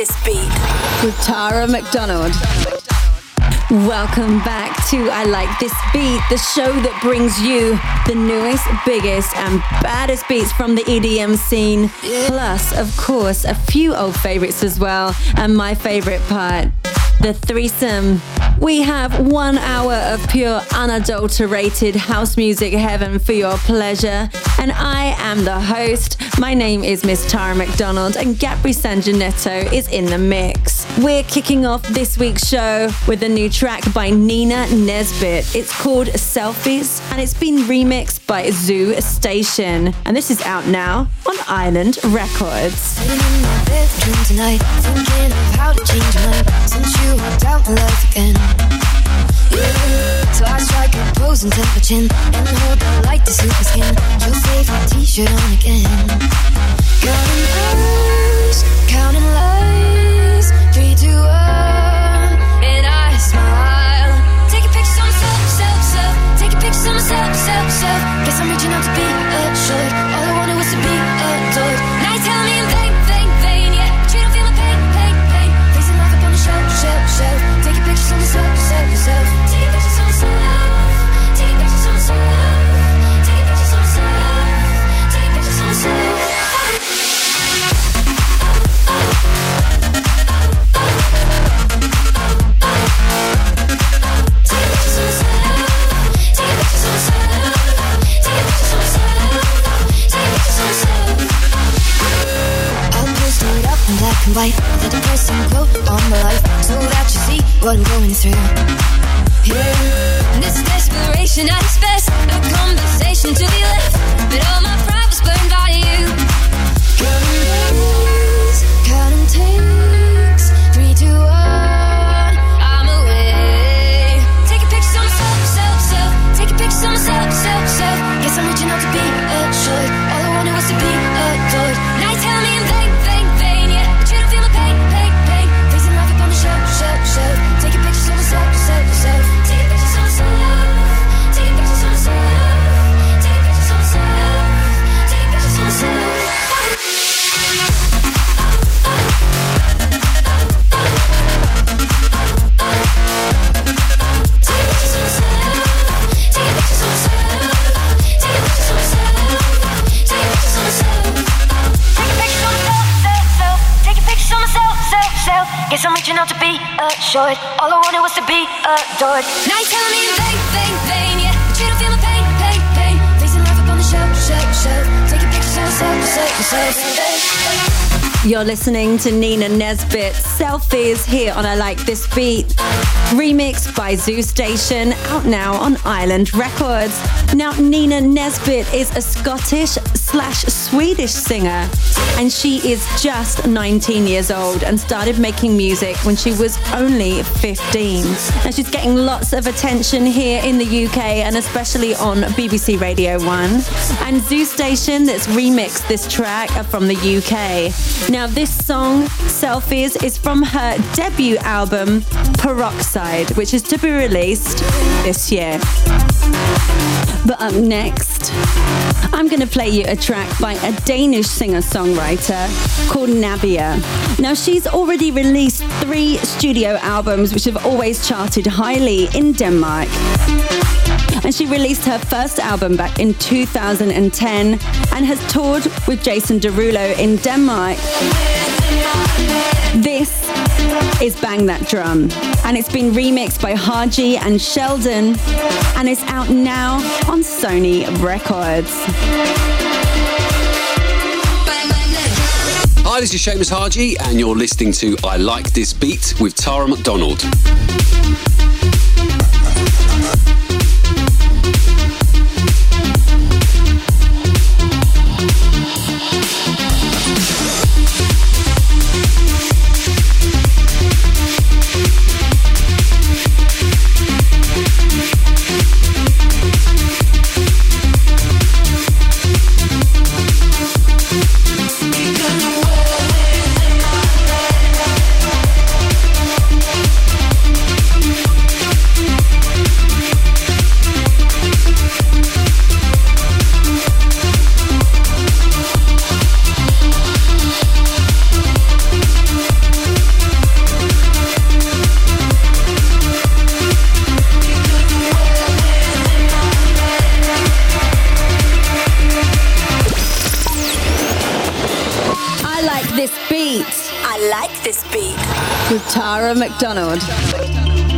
I like this beat. With Tara McDonald. Welcome back to I Like This Beat, the show that brings you the newest, biggest, and baddest beats from the EDM scene. Plus, of course, a few old favorites as well, and my favorite part, the threesome. We have one hour of pure, unadulterated house music heaven for your pleasure. And I am the host. My name is Miss Tara McDonald, and Gabri Sanjanetto is in the mix. We're kicking off this week's show with a new track by Nina Nesbitt. It's called Selfies, and it's been remixed by Zoo Station. And this is out now on Island Records. You again. So I strike a pose and tap my chin and hold the light to my skin. Your favorite T-shirt on again. Counting hours, counting lies, three, two, one, and I smile. Of myself, self, self. Of myself, self, self. Guess I'm reaching out to be assured. White with a depressing quote on my life so that you see what I'm going through. You're listening to Nina Nesbitt Selfies here on I Like This Beat, remixed by Zoo Station, out now on Island Records. Now, Nina Nesbitt is a Scottish slash Swedish singer, and she is just 19 years old and started making music when she was only 15. And she's getting lots of attention here in the UK and especially on BBC Radio 1. And Zoo Station that's remixed this track are from the UK. Now, this song, Selfies, is from her debut album, Peroxide, which is to be released this year. But up next, I'm going to play you a track by a Danish singer songwriter called Nabiha. Now, she's already released three studio albums, which have always charted highly in Denmark. And she released her first album back in 2010 and has toured with Jason Derulo in Denmark. This is Bang That Drum, and it's been remixed by Haji and Sheldon, and it's out now on Sony Records. Hi, this is Seamus Haji, and you're listening to I Like This Beat with Tara McDonald. Tara McDonald.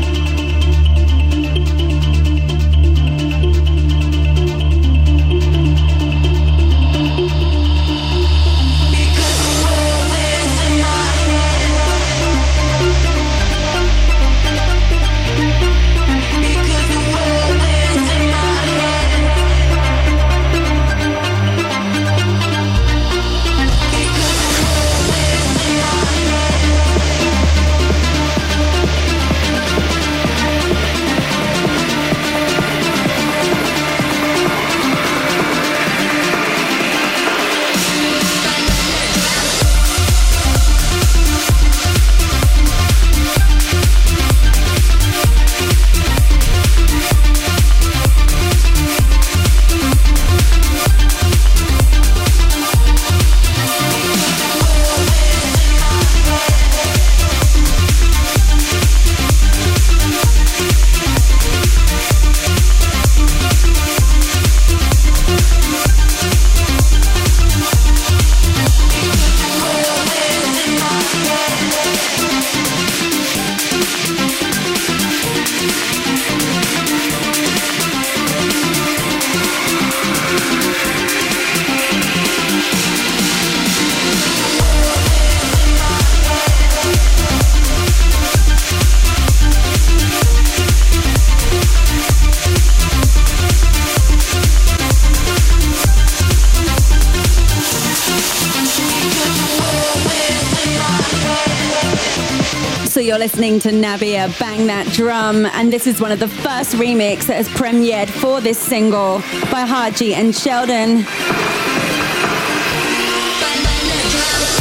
You're listening to Nabiha Bang That Drum, and this is one of the first remix that has premiered for this single by Haji and Sheldon.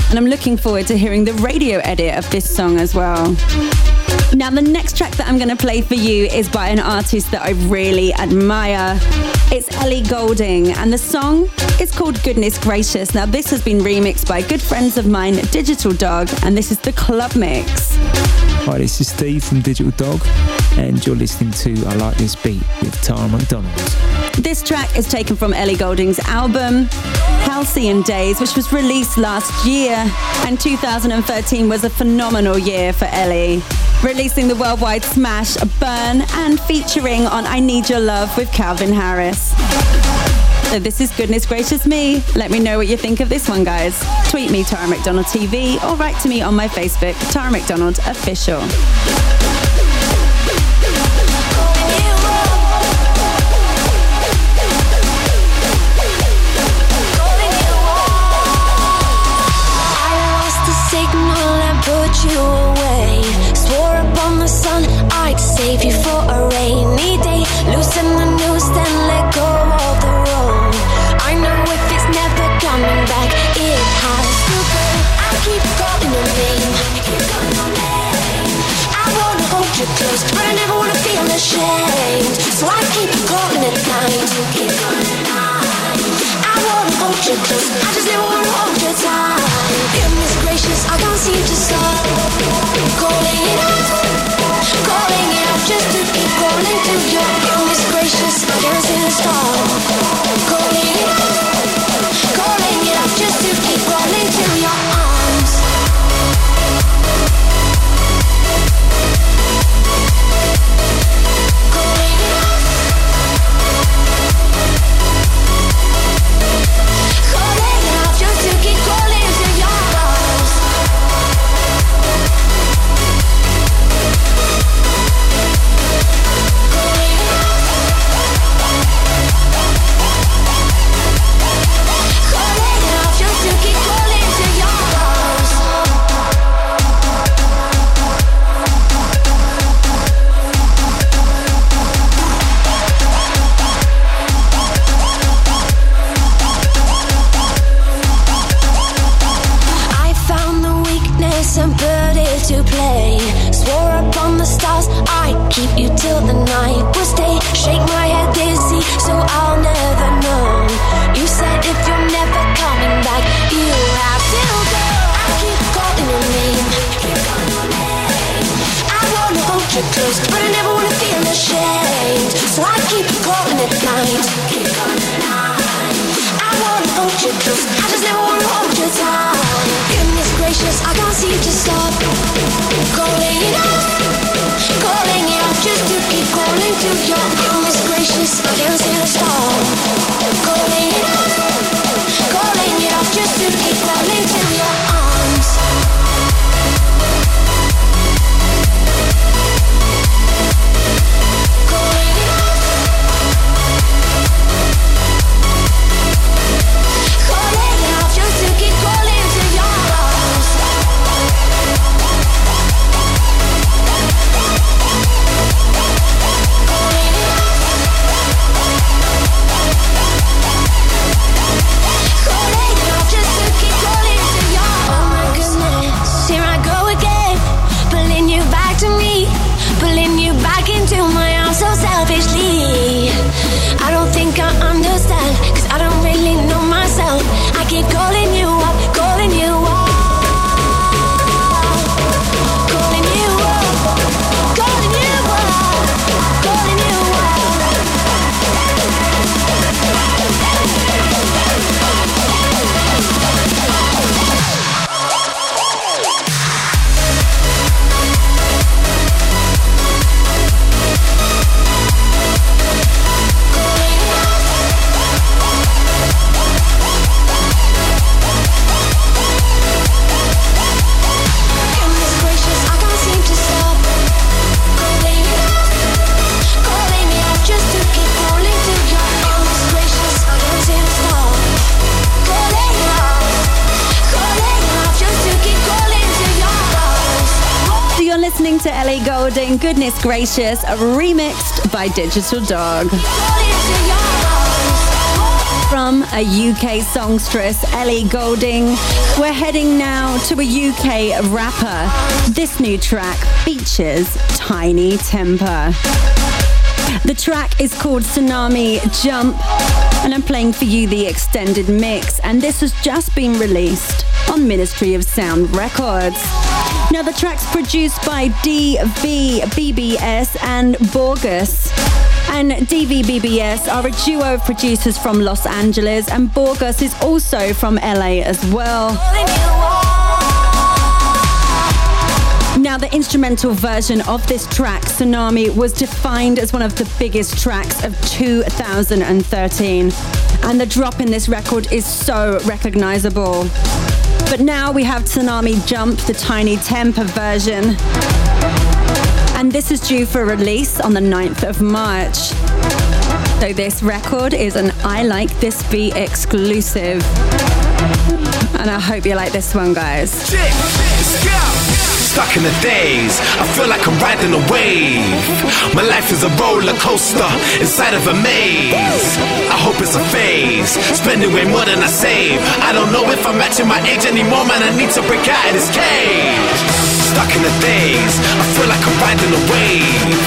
And I'm looking forward to hearing the radio edit of this song as well. Now, the next track that I'm going to play for you is by an artist that I really admire. It's Ellie Goulding, and the song is called Goodness Gracious. Now, this has been remixed by good friends of mine, Digital Dog, and this is the club mix. Hi, this is Steve from Digital Dog, and you're listening to I Like This Beat with Tara McDonald. This track is taken from Ellie Goulding's album, Halcyon Days, which was released last year, and 2013 was a phenomenal year for Ellie releasing the worldwide smash Burn and featuring on I Need Your Love with Calvin Harris. So this is Goodness Gracious Me. Let me know what you think of this one, guys. Tweet me, Tara McDonald TV, or write to me on my Facebook, Tara McDonald Official. you Gracious, remixed by Digital Dog. From a UK songstress, Ellie Goulding, we're heading now to a UK rapper. This new track features Tinie Tempah. The track is called Tsunami Jump, and I'm playing for you the extended mix, and this has just been released on Ministry of Sound Records. Now, the track's produced by DVBBS and Borgeous. And DVBBS are a duo of producers from Los Angeles, and Borgeous is also from LA as well. Now, the instrumental version of this track, Tsunami, was defined as one of the biggest tracks of 2013. And the drop in this record is so recognizable. But now we have Tsunami Jump, the Tinie Tempah version. And this is due for release on the 9th of March. So this record is an I Like This Beat exclusive. And I hope you like this one, guys. Stuck in the days, I feel like I'm riding a wave. My life is a roller coaster inside of a maze. I hope it's a phase, spending way more than I save. I don't know if I'm matching my age anymore, man. I need to break out of this cage. Stuck in the days, I feel like I'm riding a wave.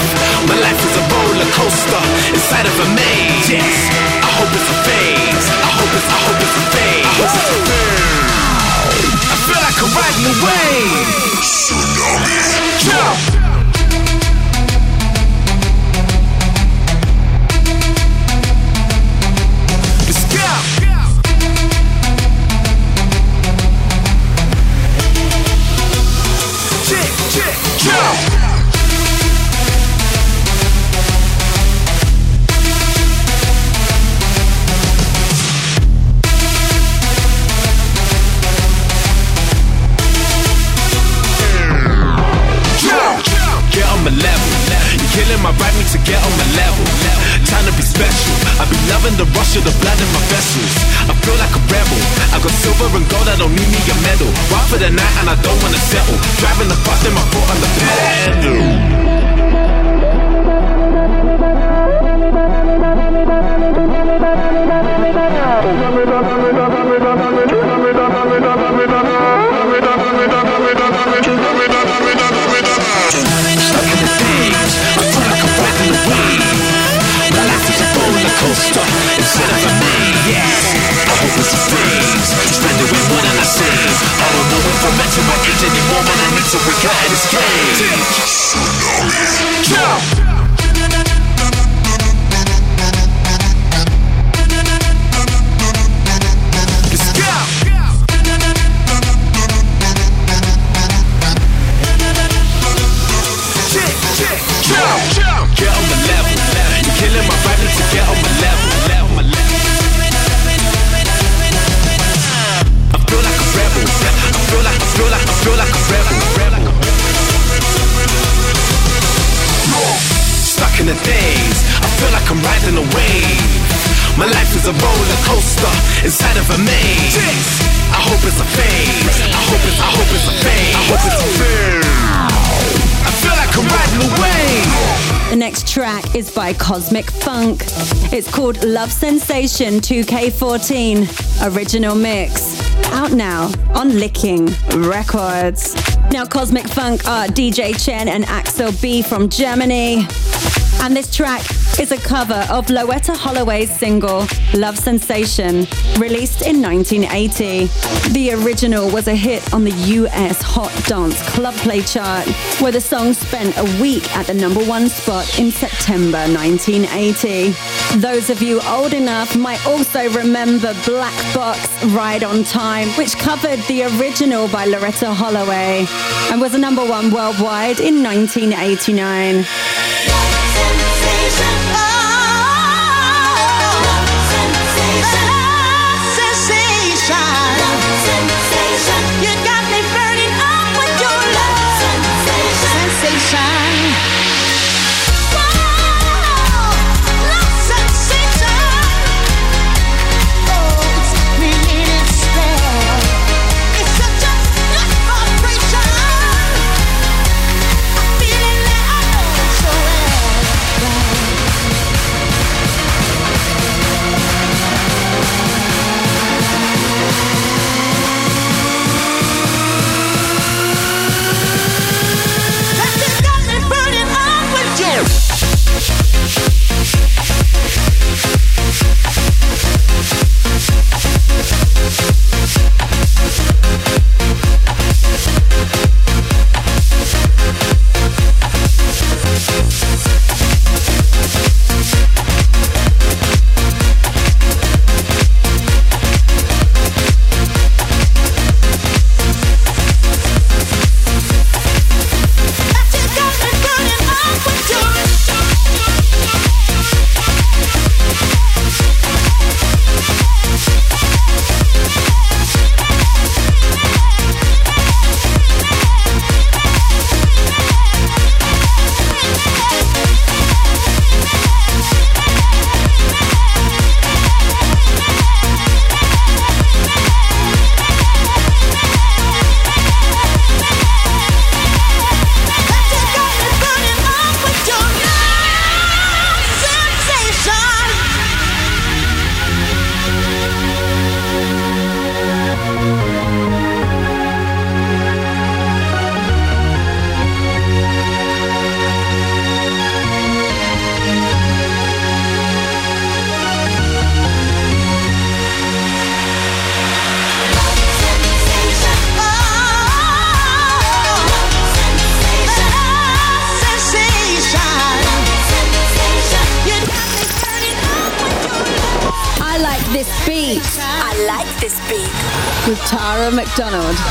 My life is a roller coaster inside of a maze. Yes, I hope it's a phase. I hope it's, I hope it's a phase. I hope it's a phase. Like I'm riding wave. Jump. Loving the blood in my vessels. I feel like a rebel. I got silver and gold, I don't need me a medal. Wild for the night and I don't wanna settle. Driving the bus, then my foot on the man. I need to Cosmic Funk. It's called Love Sensation 2K14 Original Mix. Out now on Licking Records. Now, Cosmic Funk are DJ Chen and Axel B from Germany. And this track is a cover of Loleatta Holloway's single Love Sensation, released in 1980. The original was a hit on the US Hot Dance Club Play chart, where the song spent a week at the number one spot in September 1980. Those of you old enough might also remember Black Box Ride on Time, which covered the original by Loleatta Holloway and was a number one worldwide in 1989. McDonald.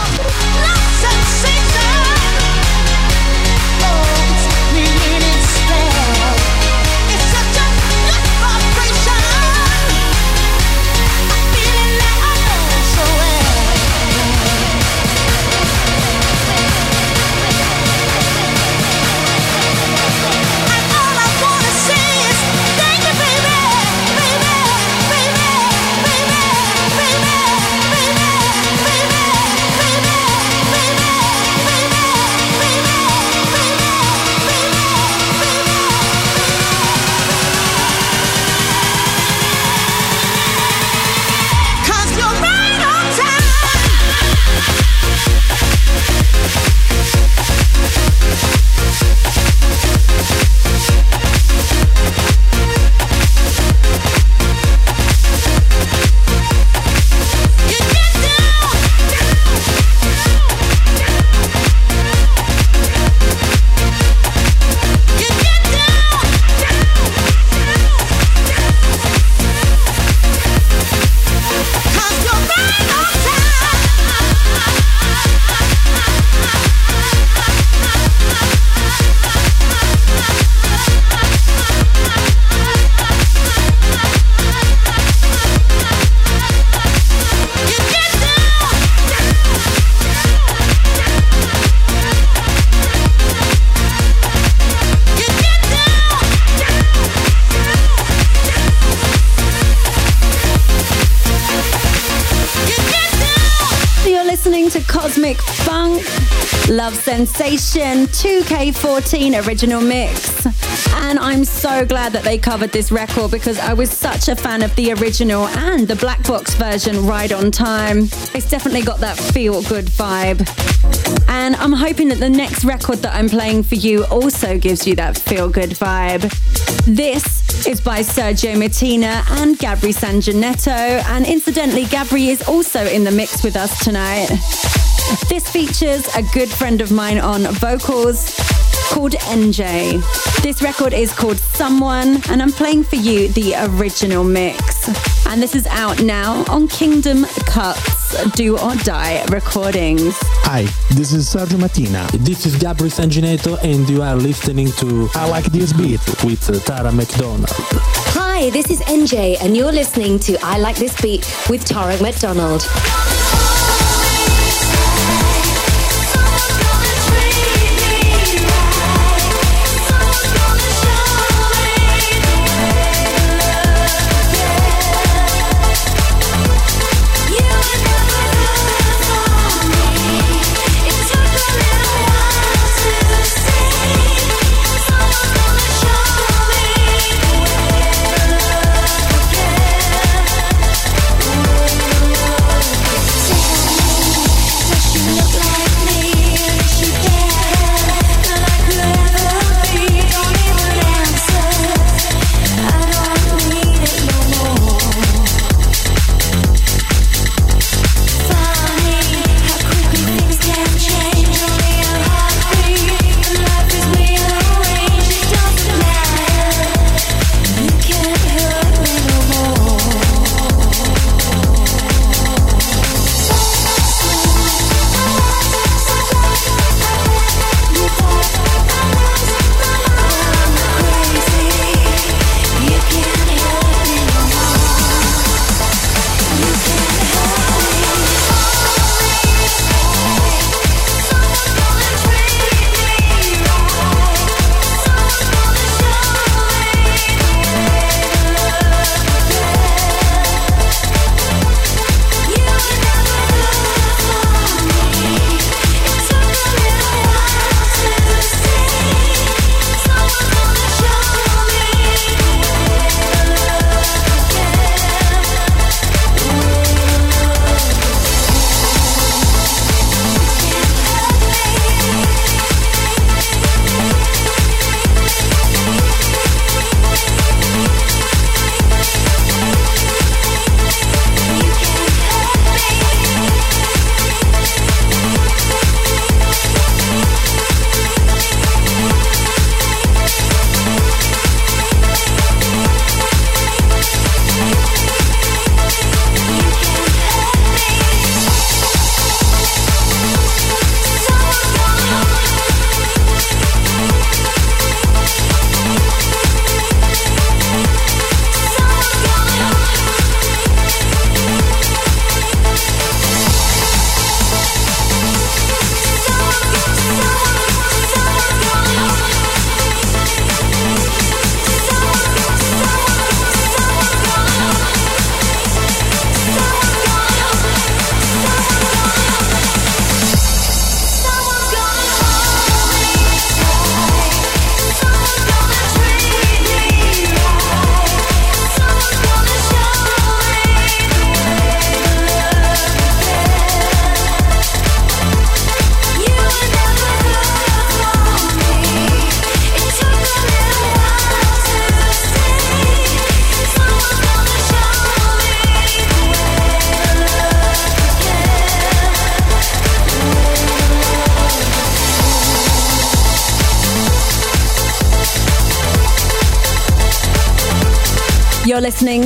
Sensation 2K14 original mix. And I'm so glad that they covered this record because I was such a fan of the original and the black box version right on time. It's definitely got that feel good vibe. And I'm hoping that the next record that I'm playing for you also gives you that feel good vibe. This is by Sergio Martina and Gabri Sanjanetto. And incidentally, Gabri is also in the mix with us tonight. This features a good friend of mine on vocals called NJ. This record is called Someone, and I'm playing for you the original mix. And this is out now on Kingdom Cuts Do or Die Recordings. Hi, this is Sergio Martina. This is Gabri Sanginetto, and you are listening to I Like This Beat with uh, Tara McDonald. Hi, this is NJ, and you're listening to I Like This Beat with Tara McDonald.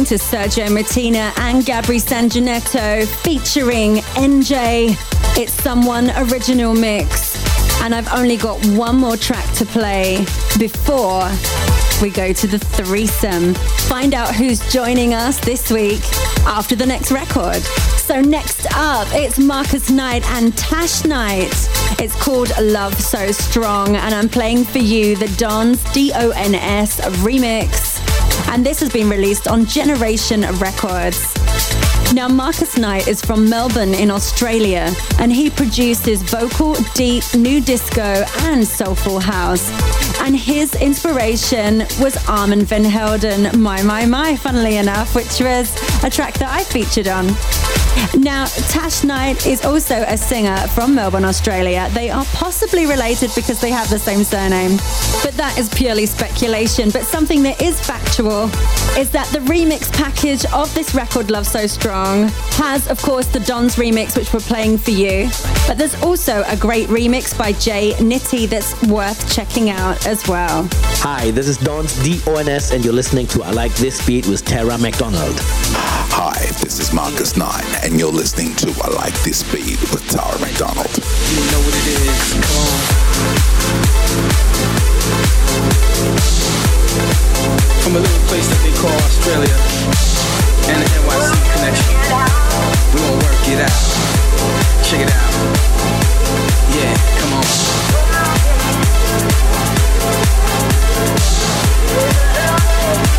To Sergio Martina and Gabri Sanginetto featuring NJ. It's Someone Original Mix. And I've only got one more track to play before we go to the threesome. Find out who's joining us this week after the next record. So next up, it's Marcus Knight and Tash Knight. It's called Love So Strong, and I'm playing for you the Dons D-O-N-S remix. And this has been released on Generation Records. Now, Marcus Knight is from Melbourne in Australia, and he produces vocal, deep, new disco, and soulful house. And his inspiration was Armand Van Helden, My My My, funnily enough, which was a track that I featured on. Now, Tash Knight is also a singer from Melbourne, Australia. They are possibly related because they have the same surname. But that is purely speculation. But something that is factual is that the remix package of this record, Love So Strong, has, of course, the Don's remix, which we're playing for you. But there's also a great remix by Jay Nitty that's worth checking out as well. Hi, this is Don's D-O-N-S and you're listening to I Like This Beat with Tara McDonald. Hi, this is Marcus Knight, and you're listening to I Like This Beat with Tara McDonald. You know what it is. Come. From a little place that they call Australia and the NYC connection. We gonna work it out. Check it out. Yeah, come on. We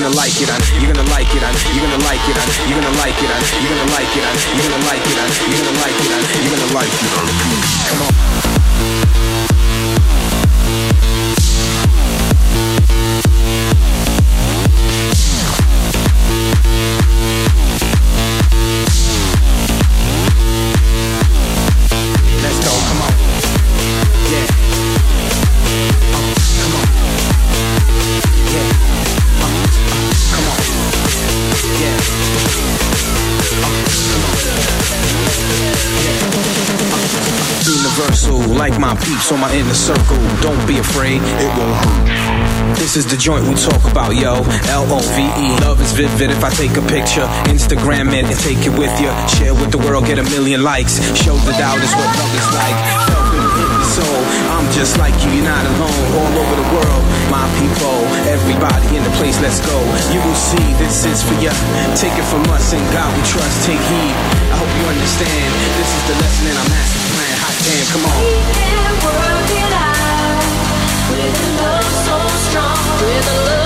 like it, you're gonna like it, you're gonna like it, you're gonna like it, you're gonna like it, you're gonna like it, you're gonna like it, you're gonna like it, you're gonna like it. Come on. Peeps on my inner circle. Don't be afraid, it won't hurt. This is the joint we talk about, yo. L O V E. Love is vivid if I take a picture, Instagram it and take it with you. Share with the world, get a million likes. Show the doubt is what love is like. Soul. I'm just like you, you're not alone. All over the world, my people, everybody in the place, let's go. You will see this is for you. Take it from us and God we trust. Take heed. I hope you understand. This is the lesson master plan. Hot come on. We can work it out with a love so strong. With a love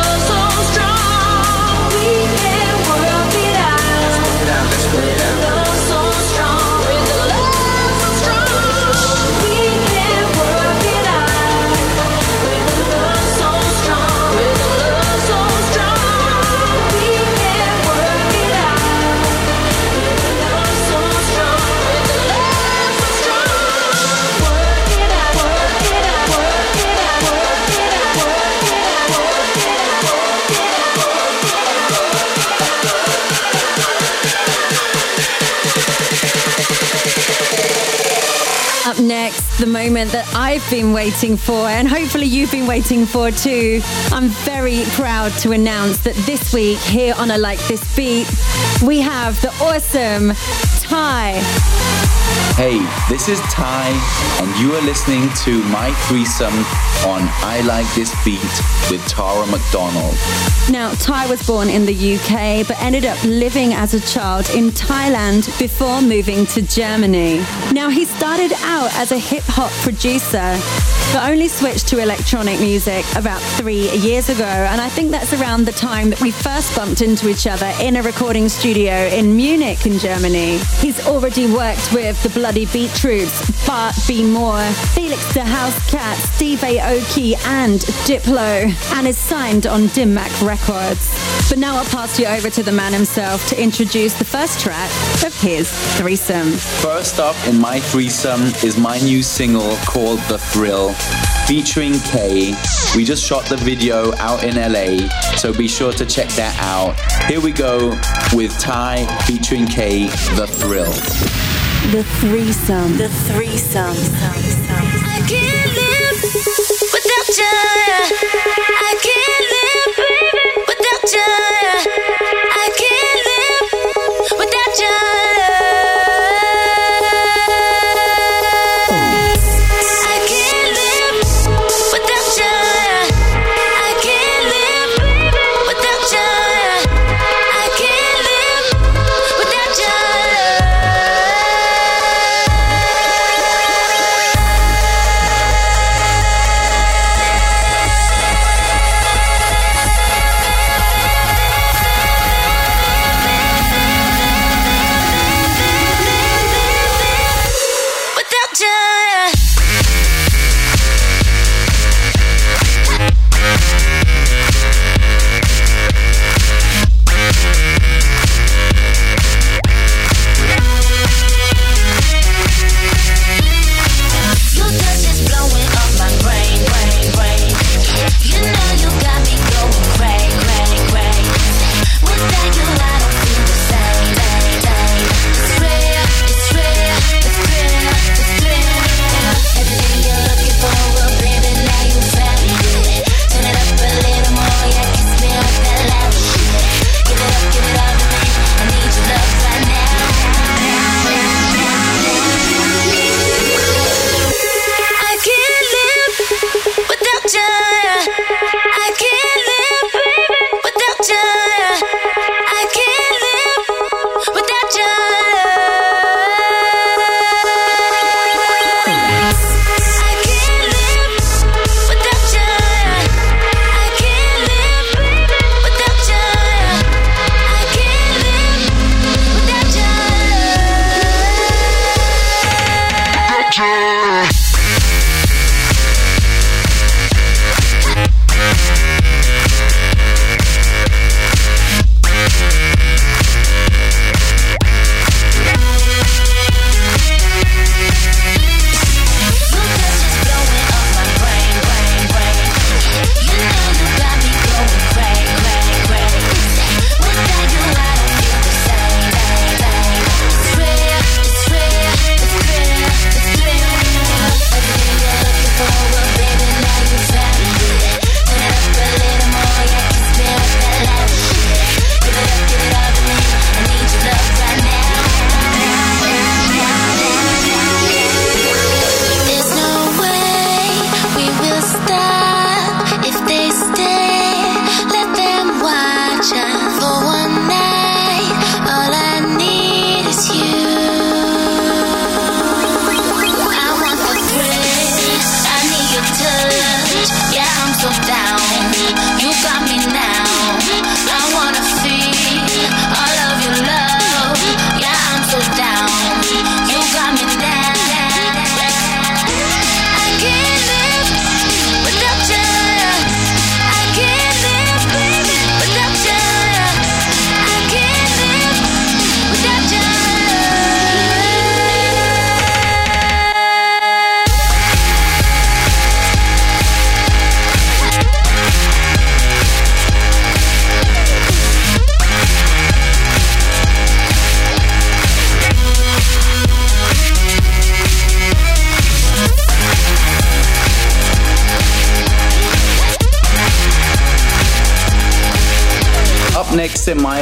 next, the moment that I've been waiting for, and hopefully you've been waiting for too. I'm very proud to announce that this week, here on I Like This Beat, we have the awesome Ty Hey, this is Ty, and you are listening to my threesome on I Like This Beat with Tara McDonald. Now, Ty was born in the UK but ended up living as a child in Thailand before moving to Germany. Now, he started out as a hip hop producer but only switched to electronic music about three years ago. And I think that's around the time that we first bumped into each other in a recording studio in Munich, in Germany. He's already worked with the Bloody Beetroots, Bart B More, Felix the House Cat, Steve Aoki, and Diplo, and is signed on Dim Mak Records. But now I'll pass you over to the man himself to introduce the first track of his threesome. First up in my threesome is my new single called The Thrill, featuring Kay. We just shot the video out in LA, so be sure to check that out. Here we go with Ty featuring Kay, The Thrill. The threesome. The threesome. I can't live without you. I can't live without you.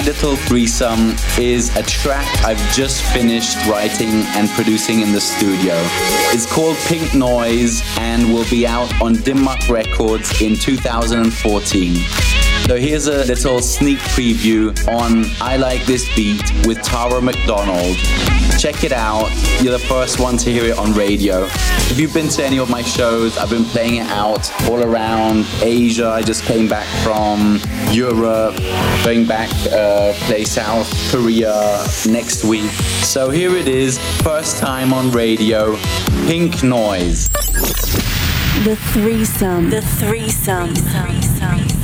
Little threesome is a track I've just finished writing and producing in the studio. It's called Pink Noise and will be out on Dim Mak Records in 2014. So here's a little sneak preview on I Like This Beat with Tara McDonald. Check it out. You're the first one to hear it on radio. If you've been to any of my shows, I've been playing it out all around Asia. I just came back from Europe, going back, uh, play South Korea next week. So here it is, first time on radio, Pink Noise. The threesome. The threesome. I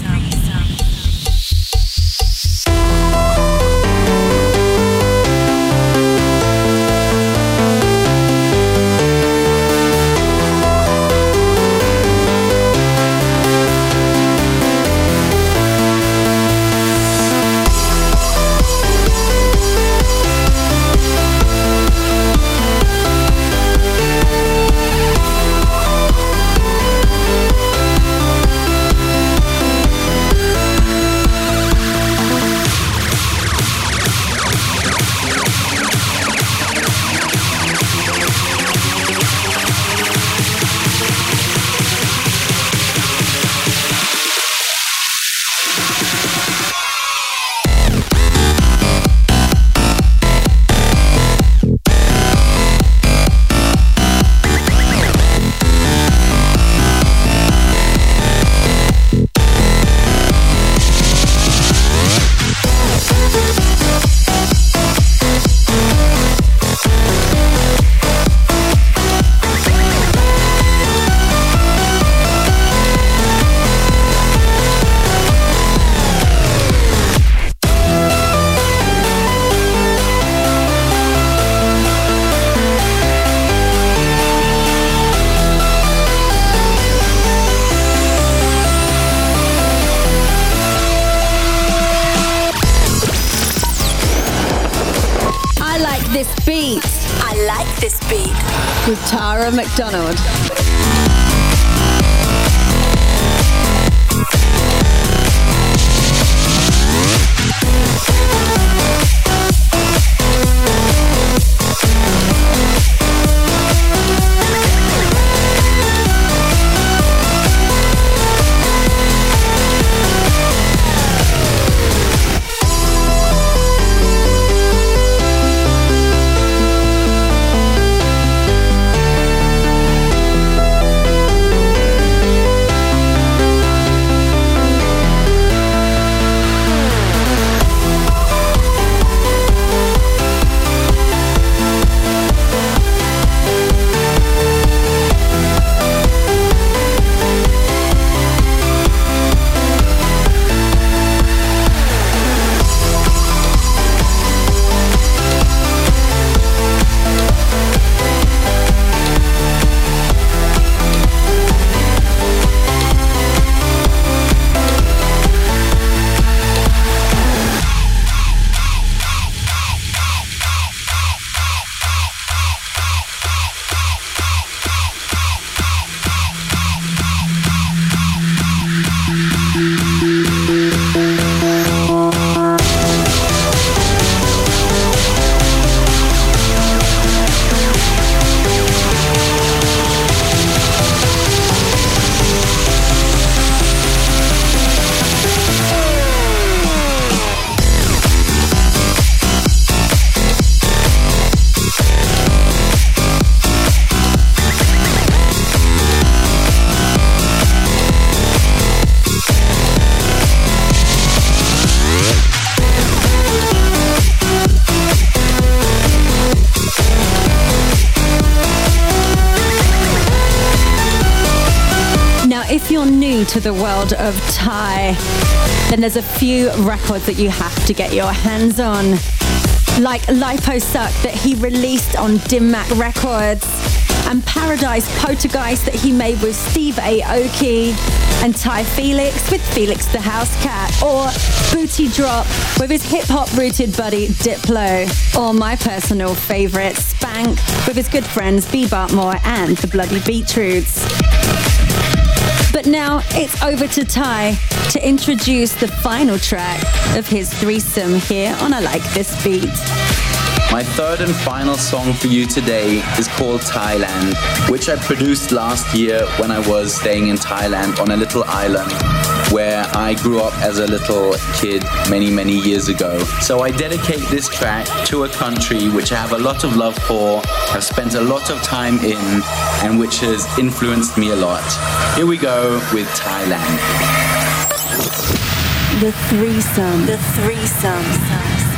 Tara world of Thai, then there's a few records that you have to get your hands on. Like Lipo Suck that he released on Dim Mak Records, and Paradise Poltergeist that he made with Steve Aoki, and Ty Felix with Felix the House Cat, or Booty Drop with his hip hop rooted buddy Diplo, or my personal favourite, Spank with his good friends B. Bartmore and the Bloody Beetroots. But now it's over to Ty to introduce the final track of his threesome here on I Like This Beat. My third and final song for you today is called Thailand, which I produced last year when I was staying in Thailand on a little island where I grew up as a little kid many, many years ago. So I dedicate this track to a country which I have a lot of love for, have spent a lot of time in, and which has influenced me a lot. Here we go with Thailand. The threesome. The threesome.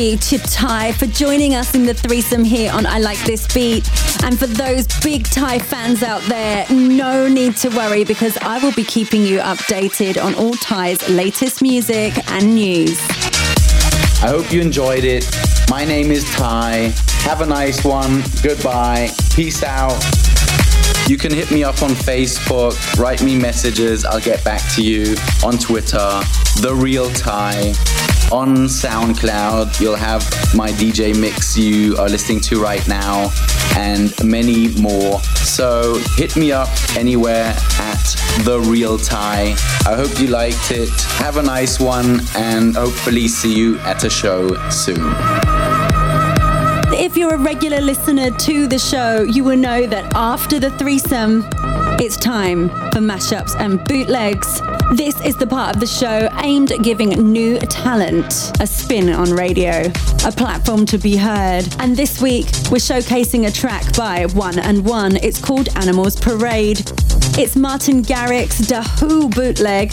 You to Ty for joining us in the threesome here on I Like This Beat. And for those big Ty fans out there, no need to worry because I will be keeping you updated on all Ty's latest music and news. I hope you enjoyed it. My name is Ty. Have a nice one. Goodbye. Peace out. You can hit me up on Facebook, write me messages, I'll get back to you. On Twitter, The Real Ty. On SoundCloud, you'll have my DJ mix you are listening to right now and many more. So hit me up anywhere at The Real Ty. I hope you liked it. Have a nice one and hopefully see you at a show soon. If you're a regular listener to the show, you will know that after the threesome, it's time for mashups and bootlegs. This is the part of the show aimed at giving new talent a spin on radio, a platform to be heard. And this week, we're showcasing a track by One and One. It's called Animals Parade. It's Martin Garrix's Who bootleg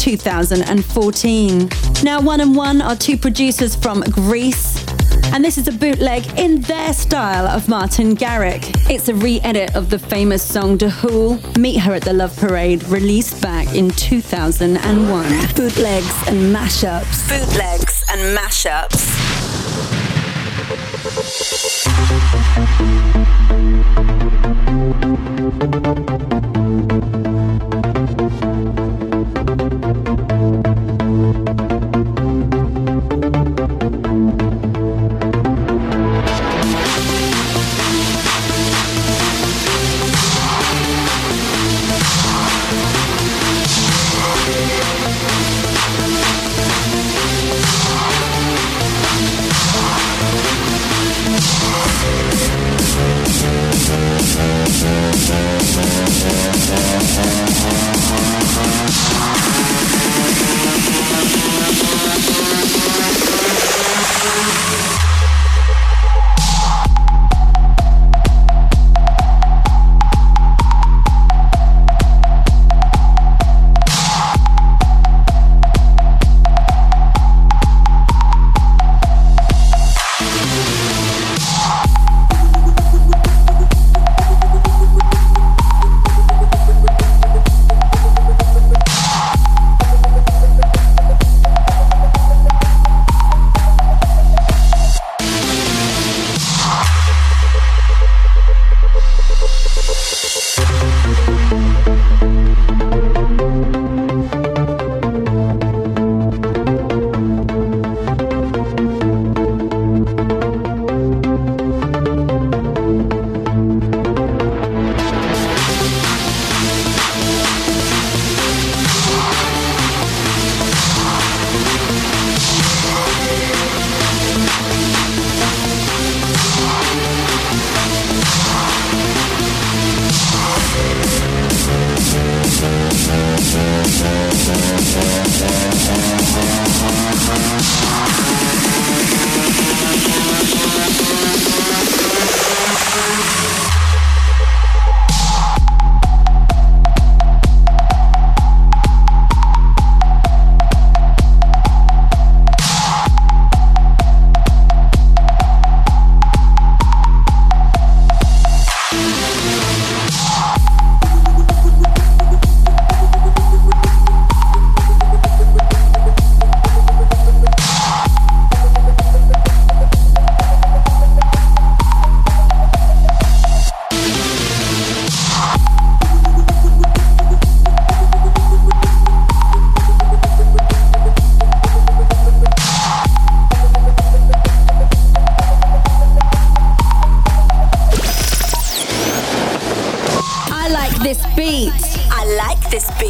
2014. Now, One and One are two producers from Greece and this is a bootleg in their style of Martin Garrix. It's a re edit of the famous song Da Hool, Meet Her at the Love Parade, released back in 2001. Bootlegs and mashups. Bootlegs and mashups.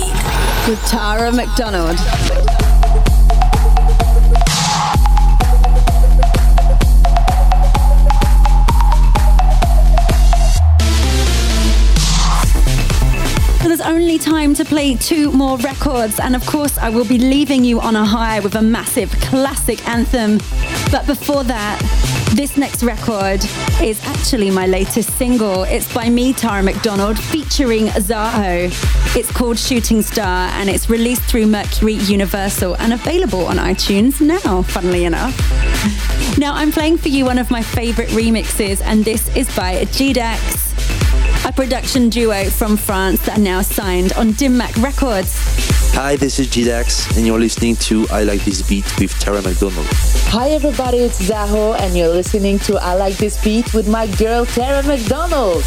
With Tara McDonald. There's only time to play two more records, and of course, I will be leaving you on a high with a massive classic anthem. But before that, this next record is actually my latest single. It's by me, Tara McDonald, featuring Zaho. It's called Shooting Star, and it's released through Mercury Universal and available on iTunes now, funnily enough. Now, I'm playing for you one of my favorite remixes, and this is by G-Dax a production duo from France that are now signed on Dim Mak Records. Hi, this is GDAX, and you're listening to I Like This Beat with Tara McDonald. Hi everybody, it's Zaho, and you're listening to I Like This Beat with my girl Tara McDonald.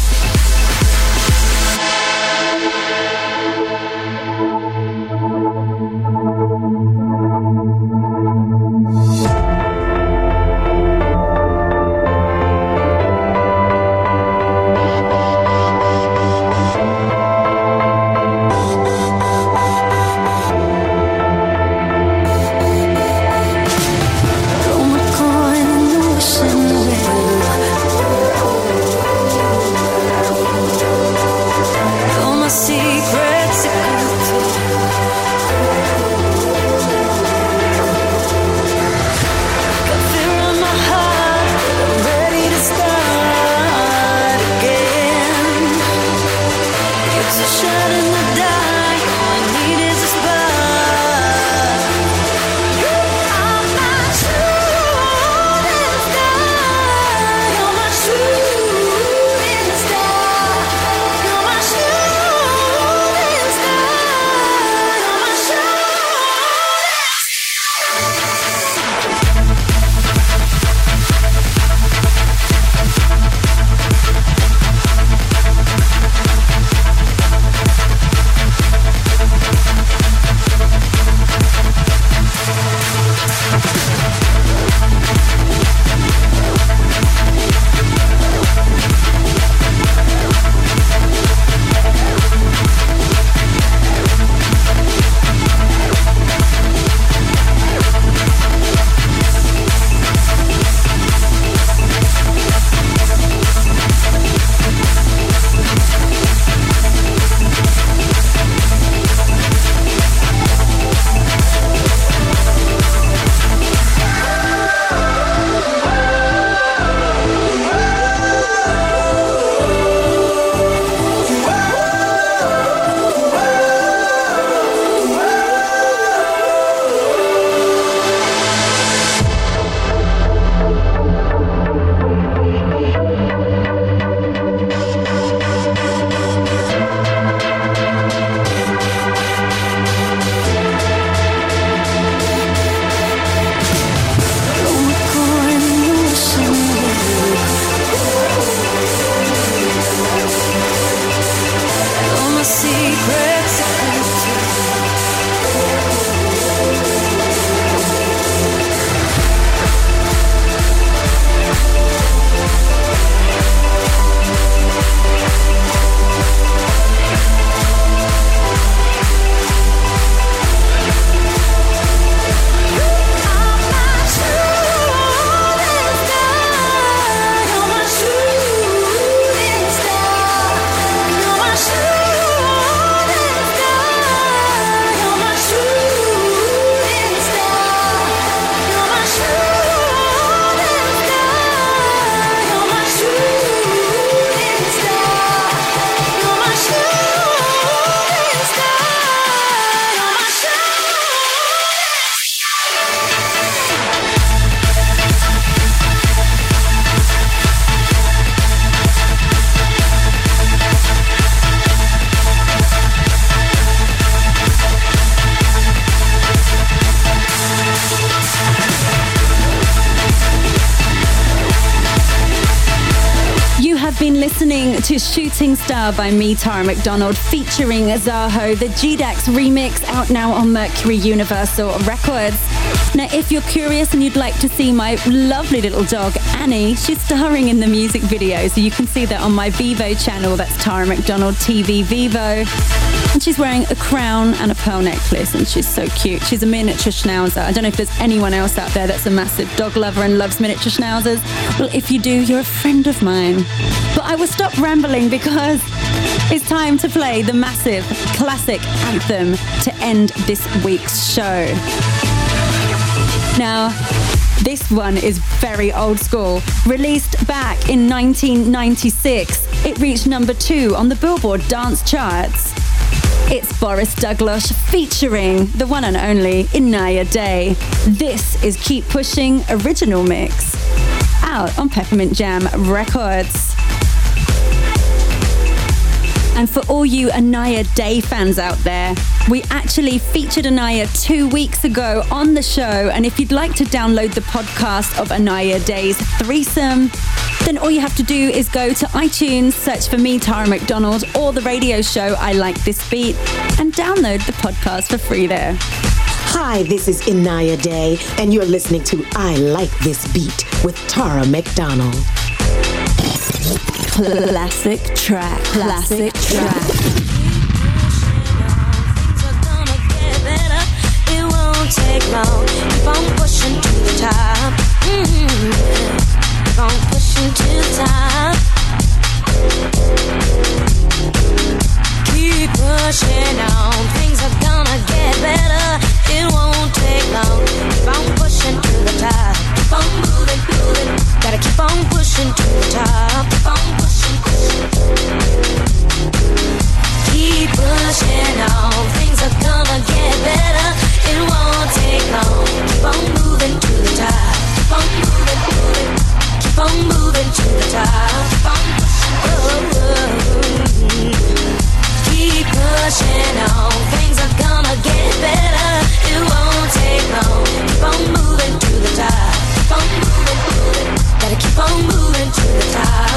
Listening Shooting Star by me, Tara McDonald, featuring Zaho, the G-Dax remix out now on Mercury Universal Records. Now, if you're curious and you'd like to see my lovely little dog, Annie, she's starring in the music video, so you can see that on my Vevo channel. That's Tara McDonald TV Vevo. And she's wearing a crown and a pearl necklace, and she's so cute. She's a miniature schnauzer. I don't know if there's anyone else out there that's a massive dog lover and loves miniature schnauzers. Well, if you do, you're a friend of mine. I will stop rambling because it's time to play the massive classic anthem to end this week's show. Now, this one is very old school. Released back in 1996, it reached number two on the Billboard dance charts. It's Boris Dlugosch featuring the one and only Inaya Day. This is Keep Pushing Original Mix out on Peppermint Jam Records. And for all you Inaya Day fans out there, we actually featured Inaya two weeks ago on the show. And if you'd like to download the podcast of Inaya Day's threesome, then all you have to do is go to iTunes, search for me, Tara McDonald, or the radio show I Like This Beat, and download the podcast for free there. Hi, this is Inaya Day, and you're listening to I Like This Beat with Tara McDonald. Classic track, classic track. Keep pushing on, things are gonna get better, it won't take long. Keep on pushing to the top. Mm-hmm. Keep on pushing to the top. Keep pushing on. Things are gonna get better. It won't take long. Keep on pushing to the top keep on moving, moving. Gotta keep on pushing to the top. Keep on pushing, keep pushing on. Things are gonna get better. It won't take long. Keep on moving to the top. Keep on moving, moving. Keep on moving to the top. Keep on pushing, oh, oh keep pushing on. Things are gonna get better. It won't take long. Keep on moving to the top. Gotta keep on moving to the top.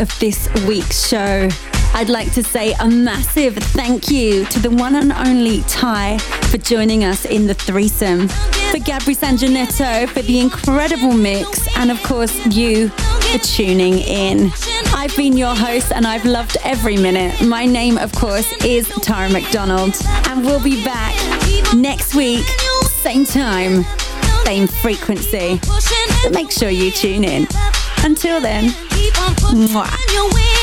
Of this week's show. I'd like to say a massive thank you to the one and only Ty for joining us in the threesome, for Gabri Sanjanetto for the incredible mix, and of course you for tuning in. I've been your host and I've loved every minute. My name, of course, is Tara McDonald, and we'll be back next week, same time, same frequency. So make sure you tune in. Until then, mwah.